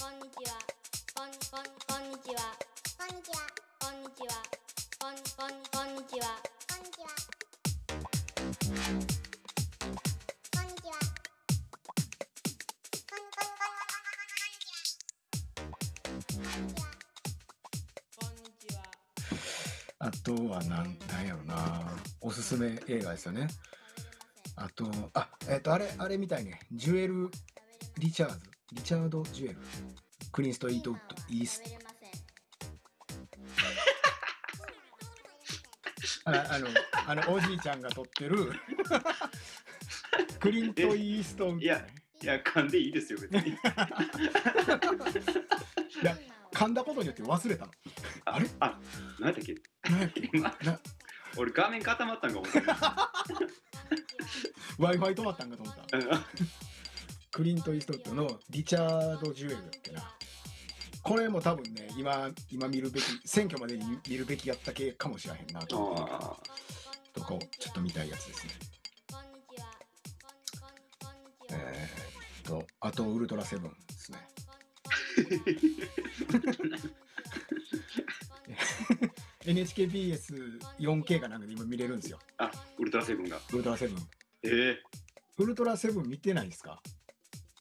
こんにちは。こんこんこんにちは。こんにちは。こんにちは。こんこんこんにちは。こんにちは。こんにちは。こんこんこんこんにちは。こんにちは。こんにちは。あとはなんなんやろなおすすめ映画ですよねあとあえっ、とあれあれみたいねジュエル・リチャーズリチャード・ジュエル。クリンスト・イートウッド。イース食べれません。ああのあのおじいちゃんが撮ってる。クリント・イーストウッド、ね、いやいや、噛んでいいですよ、別に。いや噛んだことによって忘れたの。あれ？あ、何だっけ？俺、画面固まったんか思った。w i f i 止まったんかと思った。うんクリント・イーストウッドのリチャード・ジュエルだっけな。これも多分ね今今見るべき選挙までに見るべきやった系かもしれへんなと思ってるけどあとかをちょっと見たいやつですね。えー、っとあとウルトラセブンですね。NHKBS4K かなんかで今見れるんですよ。あ、ウルトラセブンが。ウルトラセブン。ええウルトラセブン見てないですか？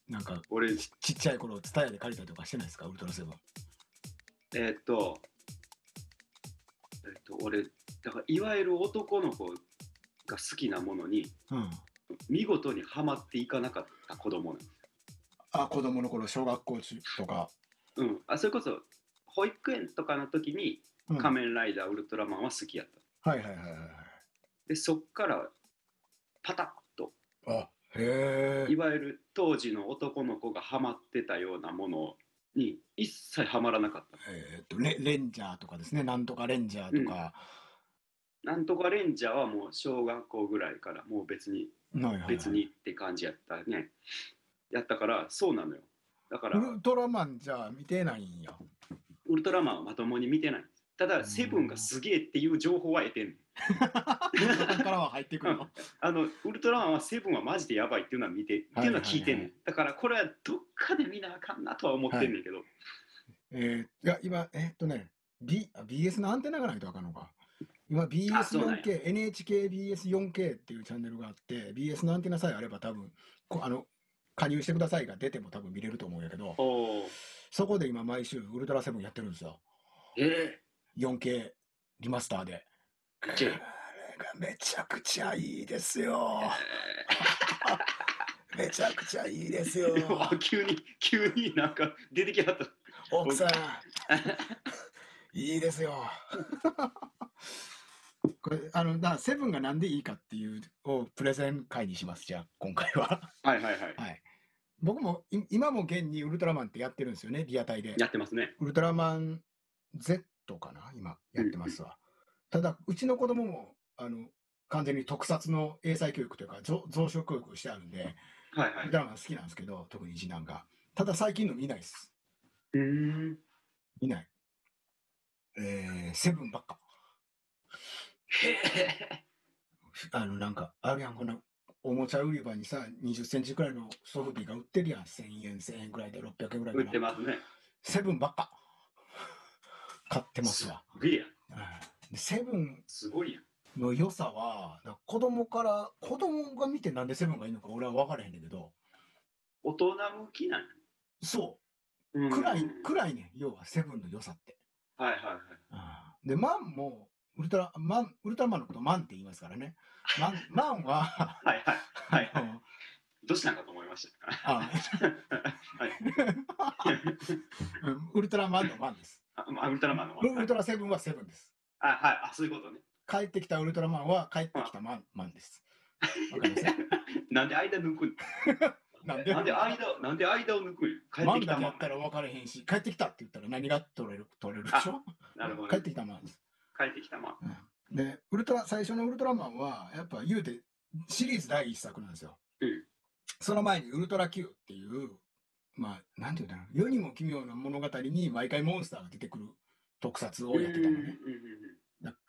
なんか俺、ちちっちゃい頃ツタヤで借りたりとかしてないですか？ウルトラセブン。えーっと、えーっと、俺、だから、いわゆる男の子が好きなものに、うん。見事にはまっていかなかった子供なんです。あ子供の頃小学校中とか、うん、あそれこそ保育園とかの時にうん。仮面ライダーウルトラマンは好きやった。はいはいはいはいで、そっからパタッと、はいあいわゆる当時の男の子がハマってたようなものに一切ハマらなかった。えー。っとレレンジャーとかですね。なんとかレンジャーとか、なんとかレンジャーはもう小学校ぐらいからもう別にはいはいはい。別にって感じやったね。やったからそうなのよ。だからウルトラマンじゃあ見てないんや。ウルトラマンはまともに見てない。たうん。だセブンがすげえっていう情報は得てん からは入ってくるの。あのウルトラマンはセブンはマジでやばいっていうのは見て、っていうのは聞いてんねん。だからこれはどっかで見なあかんなとは思ってんねんけど。えー、いや今えーっとね、B、あ BS のアンテナがないとあかんのか。今あそうなんや。BS4K NHKBS4K っていうチャンネルがあって BS のアンテナさえあれば多分こあの加入してくださいが出ても多分見れると思うんやけど。そこで今毎週ウルトラセブンやってるんですよ。え 4K リマスターでがめちゃくちゃいいですよ。めちゃくちゃいいですよ。急に急になんか出てきはった。奥さん。いいですよ。これあのだセブンがなんでいいかっていうをプレゼン会にしますじゃあ今回は。はいはいはい。はい。僕もい今も現にウルトラマンってやってるんですよねリアタイで。やってますね。ウルトラマン Z かな今やってますわ。ただ、うちの子供も、あの、完全に特撮の英才教育というか、増増殖教育をしてあるんで、はいはいウル。トラマン好きなんですけど、特に次男が。ただ、最近の見ないです。うーん。見ない。えー、セブンばっか。あの、なんか、あるやん、こんな、おもちゃ売り場にさ、20センチくらいのソフビが売ってるやん。1000円、1000円くらいで600円くらい売。ってますね。セブンばっか。買ってますわ。すげえやん。うんでセブンすごいやん。の良さは、子供から、子供が見てなんでセブンがいいのか俺は分からへんねんけど、大人向きなんそうう、ん暗い、暗いねん、要はセブンの良さって。はいはいはい。で、マンも、ウルトラマン、ウルトラマンのことマンって言いますからね。マン、マンは、はいはい。はいはい。どうしたんかと思いました。あ はい。うんウルトラマンのマンです。あ、まあウルトラマンの。ウルトラセブンはセブンです。あ、はい。あ、そういうことね。帰ってきたウルトラマンは帰ってきたマン、マンです。わかります なんで間抜くん？なんで？間、なんで間を抜くん？帰ってきたマンっ。たら分からへんし、帰ってきたって言ったら何が取れる、取れるでしょ？なるほど、ね。帰ってきたマンです。帰ってきたもん。で、ウルトラ、最初のウルトラマンは、やっぱ言うて、シリーズ第一作なんですよ。うんその前にウルトラ Q っていう、まあ、なんて言うんだろう、世にも奇妙な物語に毎回モンスターが出てくる特撮をやってたのね。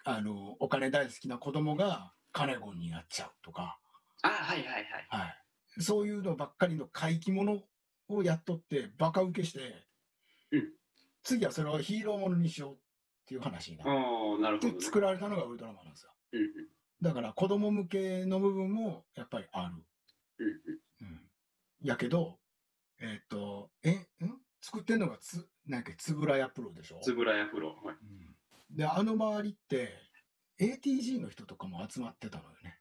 あの、お金大好きな子供がカネゴンになっちゃうとか、あ、はいはいはい。はい。そういうのばっかりの怪奇物をやっとって、バカ受けして、うん次はそれをヒーローものにしようっていう話になっああ、なるほど、てね。作られたのがウルトラマンなんですよ。うんうんだから子供向けの部分もやっぱりある。うんうんうん。やけど、えっ、と、え、ん？作ってんのがつ、なんかつぶらやプロでしょ？つぶらや風呂。はい。うん。で、あの周りって、ATG の人とかも集まってたのよね。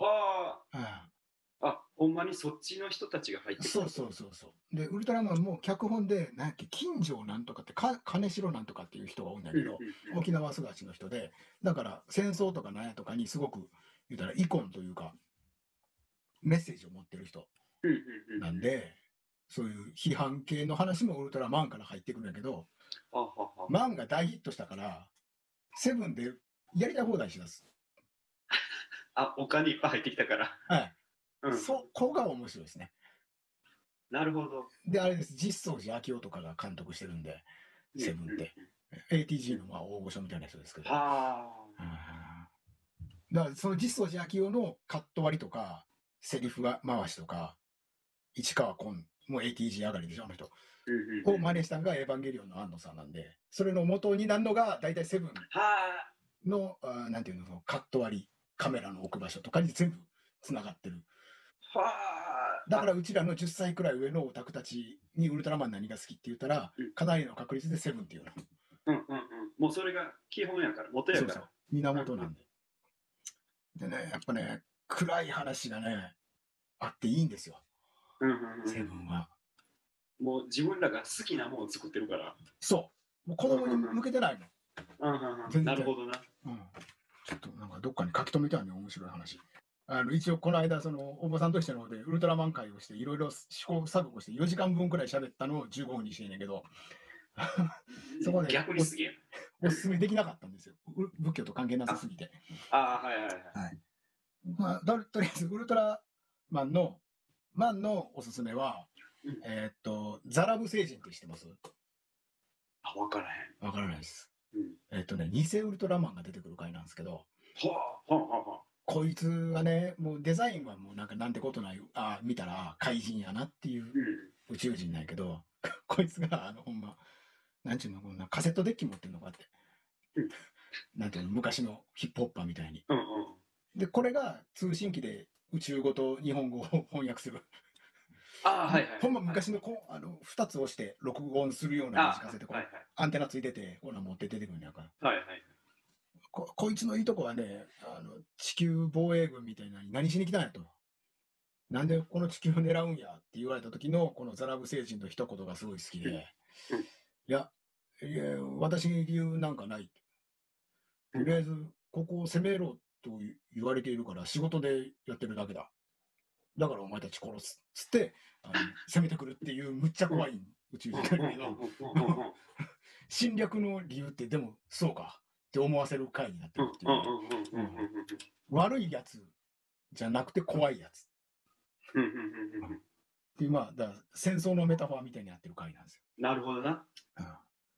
はうん。あ、あ、ほんまにそっちの人たちが入ってくる。そうそうそうそう。で、ウルトラマンも脚本で、なんやっけ、金城なんとかって、か金城なんとかっていう人が多いんだけど、沖縄育ちの人で、だから戦争とかなんやとかにすごく、言うたら、イコンというか、メッセージを持ってる人なんで、そういう批判系の話もウルトラマンから入ってくるんだけど、マンが大ヒットしたから、セブンでやりたい放題しだす。あ、お金いっぱい入ってきたから。はい。うん、そこが面白いですね。なるほど。でで、あれです、実相寺明夫とかが監督してるんで、セブンって。ATG のまあ大御所みたいな人ですけど。はあ。うんだからその実相寺明夫のカット割りとか、セリフが回しとか、市川崑も ATG 上がりでしょ、あの人。を真似したのがエヴァンゲリオンの安野さんなんで、それの元になるのが大体セブンはの、あーなんていうの、そのカット割り、カメラの置く場所とかに全部つながってる。あ。はあ。だからうちらの10歳くらい上のオタクたちにウルトラマン何が好きって言ったらうん、かなりの確率でセブンっていうの。うんうんうん。もうそれが基本やから、元やから。そうそう。源なんで。でね、やっぱね、暗い話がね、あっていいんですよ、セブンは。もう自分らが好きなものを作ってるから。そう。もう子供に向けてないの。うんうんうん、全然なるほどな。うん。ちょっとなんかどっかに書き留めたいね、面白い話。あの一応この間、そのおばさんとしての方でウルトラマン会をして、いろいろ試行錯誤して4時間分くらい喋ったのを15分にしてんねんけど、そこで逆にすげえおすすめできなかったんですよ。う仏教と関係なさすぎて。な。ああ、はいはいはい。まあ、ととりあえず、ウルトラマンの、マンのおすすめは、うんえーっと、ザラブ星人って知ってます？あ、わからへん。わからないです。うん。えーっとね、偽ウルトラマンが出てくる回なんですけど、はあ、はあ、はあ、はあ。こいつがね、もうデザインはもうなんかなんてことない、あ見たら怪人やなっていううん。宇宙人なんやけど、こいつが、あの、ほんま、なんちゅうの、こんなカセットデッキ持ってんのかってうん。なんていうの、昔のヒップホッパーみたいに。うんうん。で、これが通信機で宇宙語と日本語を翻訳する。ああ、はいはい。ほんま昔のこうあの2つ押して録音するようなあ短カセットこう、はいはい。アンテナついててこんなん持って出てくるんやからはいはい。ここいつのいいとこはねあの地球防衛軍みたいなのに何しに来たんやとなんでこの地球を狙うんやって言われた時のこのザラブ星人の一言がすごい好きで、うんいやいや私に理由なんかないとりあえずここを攻めろと言われているから仕事でやってるだけだ。だからお前たち殺す。つってあの 攻めてくるっていうむっちゃ怖い宇宙人だけど侵略の理由ってでもそうか。って思わせる回になってるっていう。ね、悪いやつじゃなくて怖いやつ。っていうまあだ戦争のメタファーみたいになってる回なんですよ、なるほどな。うん。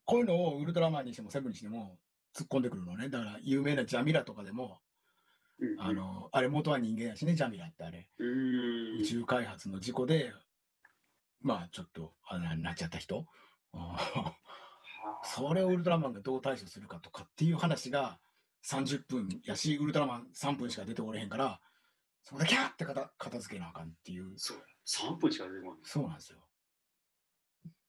こういうのをウルトラマンにしてもセブンにしても突っ込んでくるのね。だから有名なジャミラとかでもうんあ、のあれ元は人間やしねジャミラってあれうん宇。宙開発の事故でまあちょっとあななっちゃった人 それをウルトラマンがどう対処するかとかっていう話が30分やし、ウルトラマン3分しか出ておれへんから、そこでキャーって片片付けなあかんっていう、そうや。3分しか出てこない。そうなんですよ。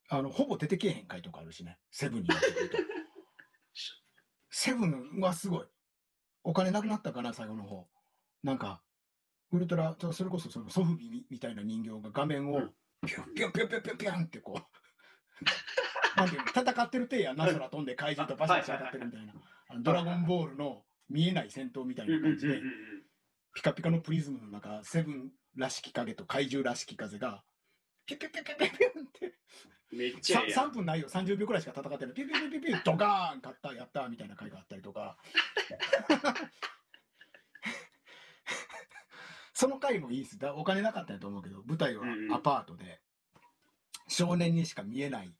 あの、ほぼ出てけえへん回とかあるしね、セブンになってくると。セブンはすごい。お金なくなったかな、最後の方。なんか、ウルトラ、それこそそのソフビみみたいな人形が画面をうんピュンピュンピュンピュンピュンピュンってこう、なんていうの戦ってる手やな、空飛んで怪獣とバシバシ当たってるみたいな。あのドラゴンボールの見えない戦闘みたいな感じで、ピカピカのプリズムの中、セブンらしき影と怪獣らしき風が、ピュピュピュピュピュピュンって、めっちゃええやん。3分ないよ、30秒くらいしか戦ってない、ピュピュピュピュピュドカーン、勝った、やったみたいな回があったりとか。その回もいいです。だお金なかったと思うけど、舞台はうんうんアパートで、少年にしか見えない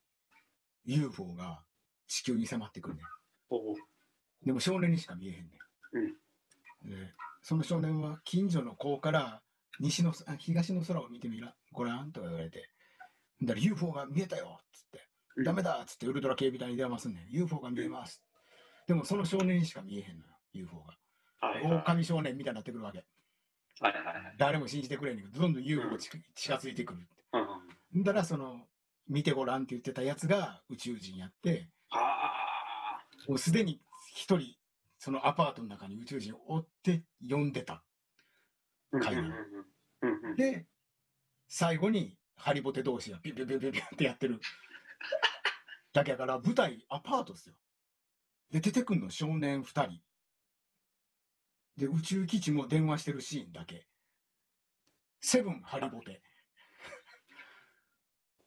UFO が地球に迫ってくるねん。でも少年にしか見えへんねん。でその少年は近所の子から西のあ東の空を見てみらごらん？とか言われてだから UFO が見えたよっつって、うんダメだっつってウルトラ警備隊に電話すんねん。UFO が見えます。でもその少年にしか見えへんのよ、UFO が。はいはい狼少年みたいになってくるわけ。はいはいはい。誰も信じてくれんねんけど、どんどん UFO が近近づいてくるって。うんうんだからその、見てごらんって言ってたやつが宇宙人やって、はもうすでに一人、そのアパートの中に宇宙人を追って呼んでた。あ。会話うんうんうんうんで、最後にハリボテ同士がピュピュピュピュピュってやってる。だけやから舞台アパートですよ。で、出てくんの少年二人。で、宇宙基地も電話してるシーンだけ。セブンハリボテ。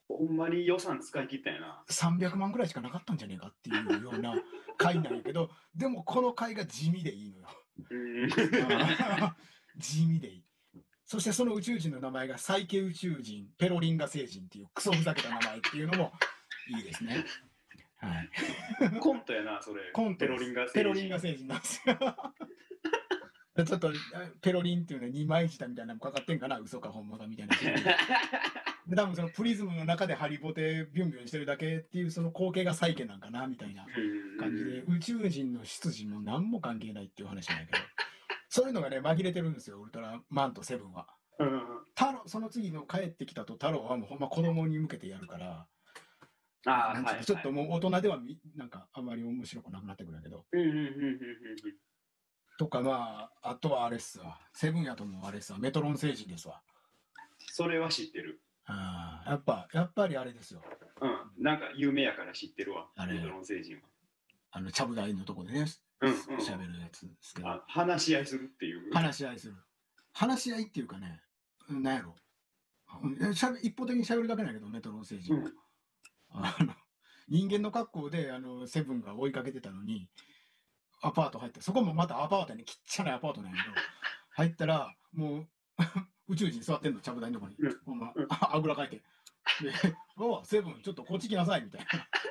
ほんまに予算使い切ったんやな。300万ぐらいしかなかったんじゃねえかっていうような回なんやけど、でもこの回が地味でいいのよ。うん 地味でいい。そしてその宇宙人の名前がサイケ宇宙人、ペロリンガ星人っていうクソふざけた名前っていうのもいいですね。はい。コントやな、それ。コントペロリンガペロリンガ星人なんですよ。ちょっとペロリンっていうのは二枚舌みたいなのもかかってんかな嘘か本物かみたいな。で多分そのプリズムの中でハリボテビュンビュンしてるだけっていうその光景がサイケなんかなみたいな感じで宇宙人の出自も何も関係ないっていう話なんやけどそういうのがね紛れてるんですよウルトラマンとセブンは。うんうん太郎その次の帰ってきたと太郎はもうほんま子供に向けてやるからああ、なんちゅうはい。かちょっともう大人ではみなんかあんまり面白くなくなってくるんやけどうんうんうんうんうんとかまああとはあれっすわセブンやともうあれっすわメトロン星人ですわそれは知ってる。あーやっぱやっぱりあれですようん。なんか有名やから知ってるわ。メトロン星人は。あのちゃぶ台のとこでねうんうん。喋るやつですけど。あ話し合いするっていう？話し合いする。話し合いっていうかねうんなんやろ。うんしゃべ一方的に喋るだけなんやけどメトロン星人は、うん。あの人間の格好であのセブンが追いかけてたのにアパート入ってそこもまたアパートやねちっちゃなアパートなんやけど 入ったらもう 宇宙人座ってんのちゃぶ台のとこに、うん。ほんまうんああぐらかいて。で「おうセブンちょっとこっち来なさい」みたいな「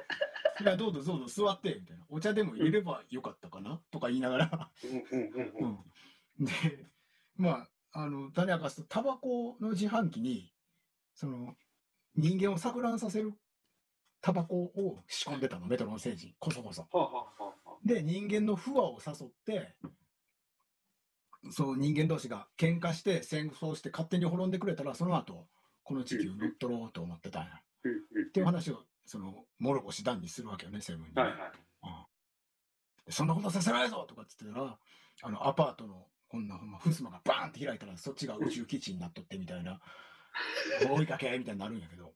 いやどうぞどうぞ座って」みたいな「お茶でも入れればよかったかな?」とか言いながら。でまああの種明かすとタバコの自販機にその人間を錯乱させるタバコを仕込んでたのメトロン星人。こそこそ。で人間の不和を誘ってそう人間同士が喧嘩して戦争して勝手に滅んでくれたらその後この地球乗っ取ろうと思ってたんや。っていう話をその諸星団にするわけよねセブンに。ね、はいはい。でそんなことさせないぞとかっつってたらあのアパートのこんなほんま襖がバーンって開いたらそっちが宇宙基地になっとってみたいな。追いかけみたいになるんやけど。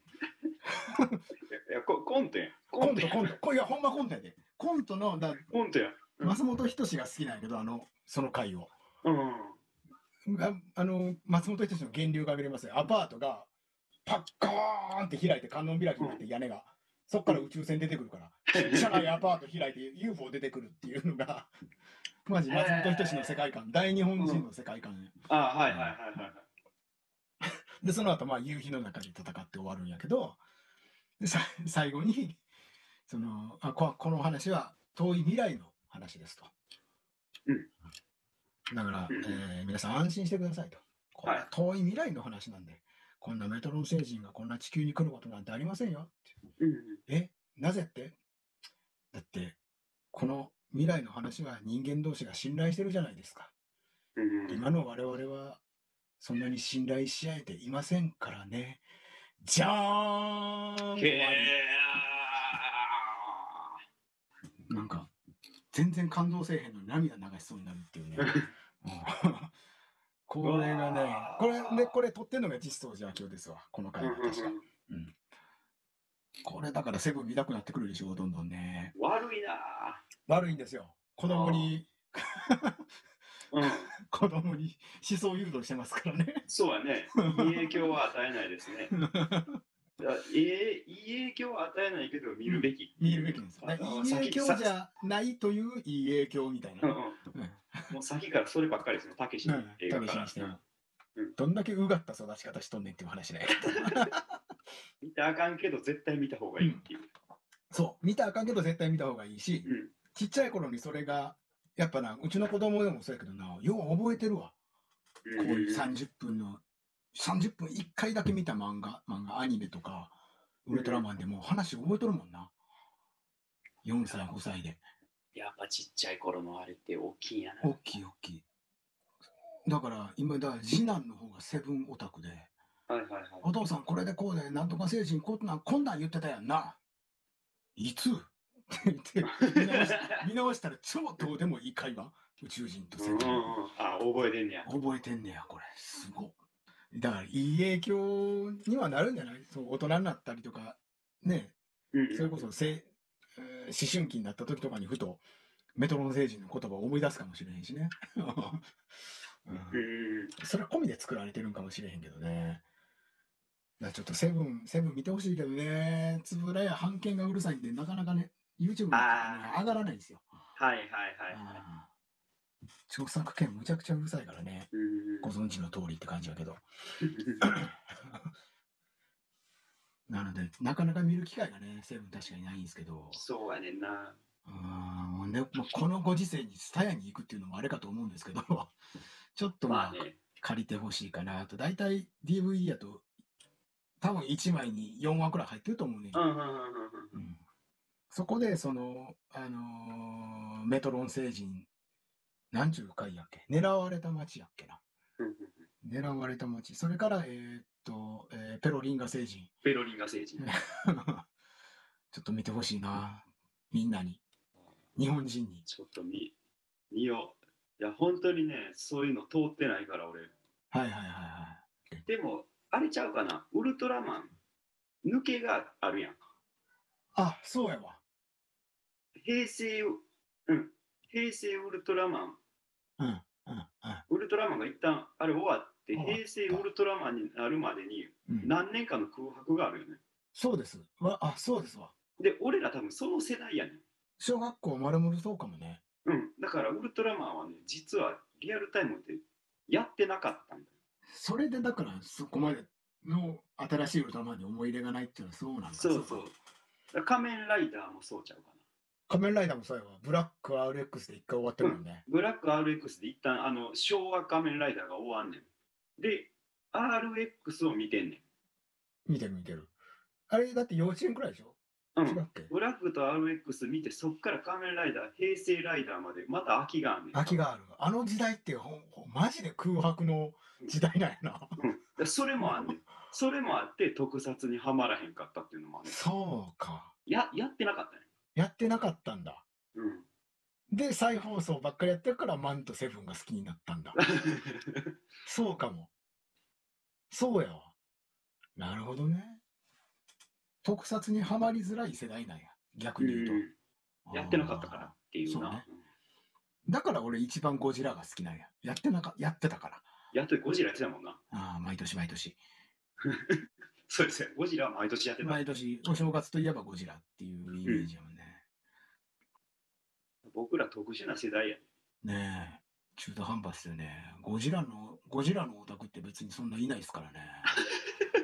いや、こコントや。ん。コントコント。こいやほんまコントやで。コントのだコントや。うん。松本人志が好きなんやけどあのその回を。うん。ああの松本人志の源流が見れますよ。アパートがパッコーンって開いて観音開きになって屋根がそっから宇宙船出てくるから。ちっちゃなアパート開いて UFO 出てくるっていうのが マジ松本人志の世界観。大日本人の世界観やああ、はいはいはいはいはい。でその後まあ夕日の中で戦って終わるんやけどでさ最後にそのあここの話は遠い未来の話ですと、うん。だから、うん。えー皆さん安心してくださいと。これははい。遠い未来の話なんでこんなメトロン星人がこんな地球に来ることなんてありませんよ。うん。え？なぜって？だってこの未来の話は人間同士が信頼してるじゃないですか。うん。うん。今の我々はそんなに信頼し合えていませんからね。じゃーんなんか、全然感動せえへんのに涙流しそうになるっていうね。うんこれがねこれ、で、これ撮ってんのが実相寺明夫ですわ、このー回は確か。うん。これだからセブン見たくなってくるでしょ、どんどんね。悪いな悪いんですよ。子供に、うん。子供に思想誘導してますからね。そうやね。いい影響は与えないですね。いいいい影響は与えないけど見るべき。見るべきですよね。いい影響じゃないといういい影響みたいなうん。うんうんもう先からそればっかりですね、たけしの映画からどんだけうがった育ち方しとんねんっていう話だよ。見たらあかんけど絶対見た方がいいっていう。そう、見たらあかんけど絶対見た方がいいし、うん。ちっちゃい頃にそれが、やっぱな、うちの子供でもそうやけどな、よう覚えてるわ。ここういう30分の、30分1回だけ見た漫画、漫画、アニメとか、ウルトラマンでもう話覚えとるもんな。4歳、5歳で。やっぱちっちゃい頃のあれって大きいんやな。大きい大きい。だから今、だから次男の方がセブンオタクで、はいはいはい。お父さんこれでこうで、なんとか星人こんなん、こんなん言ってたやんな。いつ？って言って見直し、見直したら超どうでもいい会話。宇宙人とセブン。あ、覚えてんねや。覚えてんねや、これ。すごい。だから、いい影響にはなるんじゃない？そう、大人になったりとか、ね、うんそれこそせ、えー思春期になった時とかにふと、メトロン星人の言葉を思い出すかもしれへんしね。うんうん。それ込みで作られてるんかもしれへんけどね。だからちょっとセブン、セブン見てほしいけどね、つぶらや判件がうるさいんで、なかなかね、YouTube に、ねあ、ー上がらないんですよ。はいはいはいはい。著作権むちゃくちゃうるさいからね。うんご存知の通りって感じだけど。なので、なかなか見る機会がね、セブン確かにないんですけど、そうやねんな。うーんでまあこのご時世に蔦屋に行くっていうのもあれかと思うんですけど、ちょっとまあ、まあね。借りてほしいかなと。だいたい DVD やと、多分1枚に4話くらい入ってると思うねそこで、その、あのーメトロン星人、何十回やっけ？狙われた街やっけな？狙われた街。それから、えーっと、えーペロリンガ星人。ペロリンガ星人。ちょっと見てほしいな。みんなに。日本人に。ちょっと見、見よう。いや、本当にね、そういうの通ってないから、俺。はいはいはいはい。でも、あれちゃうかな？ウルトラマン、抜けがあるやん。あ、そうやわ。平成、うん。平成ウルトラマン、うん、うん、うんウルトラマンが一旦あれ終わって、平成ウルトラマンになるまでにうん。何年かの空白があるよね。そうです。わあ、そうですわ。で、俺ら多分その世代やねん。小学校丸々そうかもね。うん。だからウルトラマンはね、実はリアルタイムでやってなかったんだよ。それでだからそこまでの新しいウルトラマンに思い入れがないっていうのはそうなんだそうそう。仮面ライダーもそうちゃうかな。仮面ライダーもそうやわ。ブラック RX で一回終わってるもんね。ブラック RX で一旦あの昭和仮面ライダーが終わんねん。で、RX を見てんね見てる見てる。あれだって幼稚園くらいでしょ？ん。うん。ブラックと RX 見て、そっから仮面ライダー、平成ライダーまで、また空きがあんねん。空きがある。あの時代ってほんほんマジで空白の時代なんやな。うん。でそれもあんねん。それもあって、特撮にはまらへんかったっていうのもある、ねん。そうか。や、やってなかったね。やってなかったんだ。うん。で、再放送ばっかりやってるからマンとセブンが好きになったんだ。そうかも。そうやわ。なるほどね。特撮にはまりづらい世代なんや。逆に言うと。うんやってなかったからっていうな。そうねだから俺一番ゴジラが好きなんや。やってなか、やってたから。やっとゴジラやってたもんな。ああ、毎年毎年。そうですよ。ゴジラは毎年やってた。毎年、お正月といえばゴジラっていうイメージやもんね。僕ら特殊な世代や。ねえ、中途半端っすよね。ゴジラの、ゴジラのオタクって別にそんないないですからね。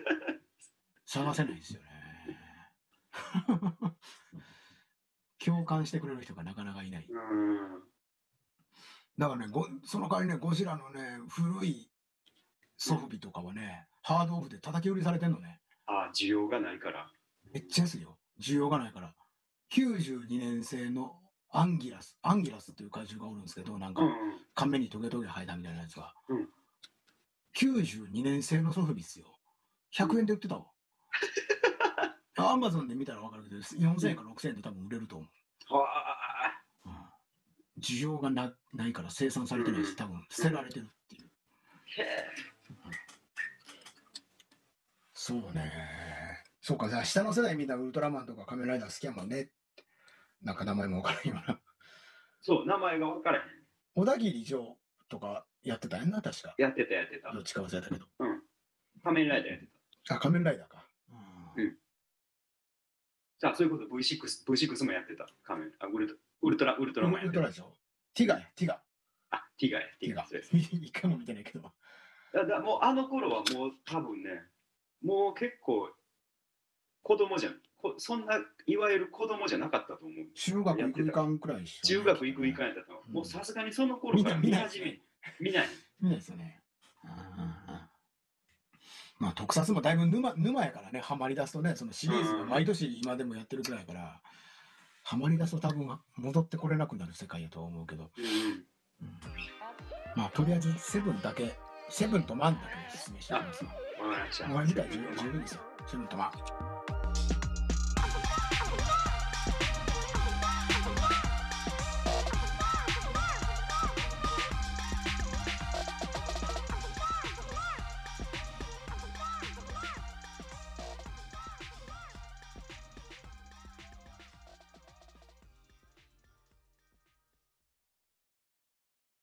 探せないですよね。共感してくれる人がなかなかいない。うん。だからね、ごその代わりね、ゴジラのね、古いソフビとかはね、ハードオフで叩き売りされてんのね。あ需要がないから。めっちゃ安いよ。需要がないから。92年製のアンギラス、アンギラスっていう怪獣がおるんですけど、なんかうん、顔面にトゲトゲ生えたみたいなやつが。うん92年製のソフビっすよ。100円で売ってたわ。アマゾンで見たら分かるけど、4000円か6000円で多分売れると思うん。はあ。う。うん需要がなないから生産されてないし、多分捨てられてるっていう。へえ。そうね。そうか、じゃあ下の世代みんなウルトラマンとか仮面ライダー好きやもんね。なんか名前も分からんよな。そう、名前が分からへん。小田切城とかやってたやんな、確か。やってたやってたど。っちか忘れたけど。仮面ライダーやってた。あ、仮面ライダーか。うんじゃあ、そういうこと V6、V6 もやってた。仮面。あ、ウルトウルトラ、ウルトラマンやってたウルトラ。でしょ？ティガや、ティガ。あ、ティガや、テティガィガ。そうです。。一回も見てないけど。だだもうあの頃はもう多分ね、もう結構子供じゃん。こそんないわゆる子供じゃなかったと思う。中学行くいかんくらいっしょ中学行く行かんやったと思う。うんもうさすがにその頃から見ない見始め、見ない。見ないですよね。まあ特撮もだいぶ沼沼やからね、ハマり出すとね、そのシリーズが毎年今でもやってるくらいやから、ハマり出すと多分戻ってこれなくなる世界やとは思うけど、うんまあとりあえずセブンだけ、セブンとマンだけおすすめしておきますわ。わかりました。十分ですよ、セブンとマン。